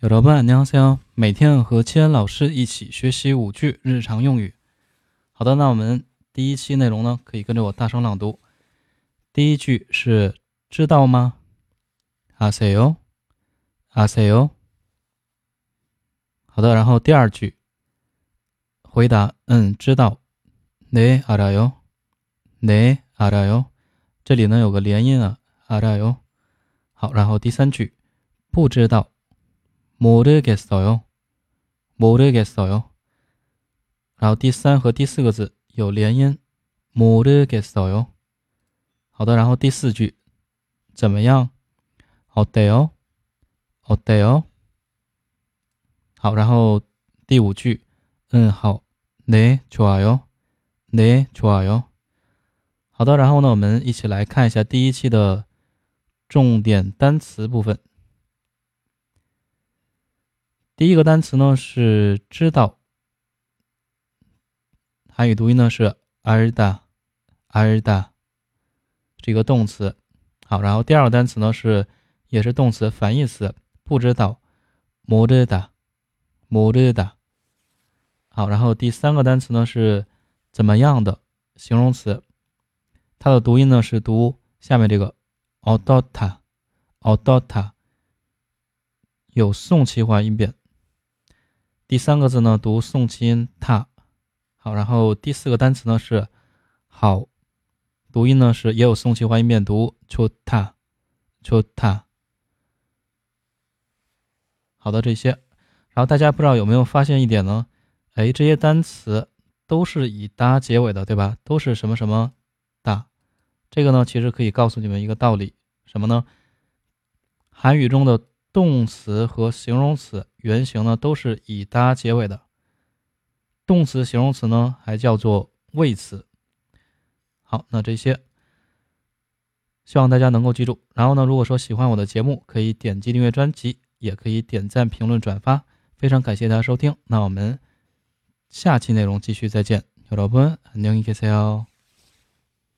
有老板，你好，每天和千恩老师一起学习五句日常用语。好的，那我们第一期内容呢，可以跟着我大声朗读。第一句是知道吗？阿塞哟，阿塞哟。好的，然后第二句，回答嗯，知道。네알아 요， 네알아 요。 这里呢有个连音啊，알아 요。 好，然后第三句，不知道。 모르겠어 요， 모르겠어 요。 然后第三和第四个字有连音，모르겠어 요。 好的，然后第四句怎么样？어때 요？ 어때 요？ 好，然后第五句，嗯，好，네좋아 요， 네좋아 요。 好的，然后呢，我们一起来看一下第一期的重点单词部分。 第一个单词呢是知道。汉语读音呢是 aer 的 aer 的这个动词。好然后第二个单词呢是也是动词反义词不知道。mordeda mordeda 好然后第三个单词呢是怎么样的形容词。它的读音呢是读下面这个 odota，odota，有送气化音变。第三个字呢读宋音他，好，然后第四个单词呢是好，读音呢是也有宋气发音变读 c h u t a c h u t a 好的，这些，然后大家不知道有没有发现一点呢？哎，这些单词都是以哒结尾的，对吧？都是什么什么哒，这个呢其实可以告诉你们一个道理，什么呢？韩语中的动词和形容词原形呢都是以哒结尾的，动词、形容词呢还叫做谓词。好，那这些希望大家能够记住。然后呢，如果说喜欢我的节目，可以点击订阅专辑，也可以点赞、评论、转发。非常感谢大家收听，那我们下期内容继续再见。여러분안녕히계세요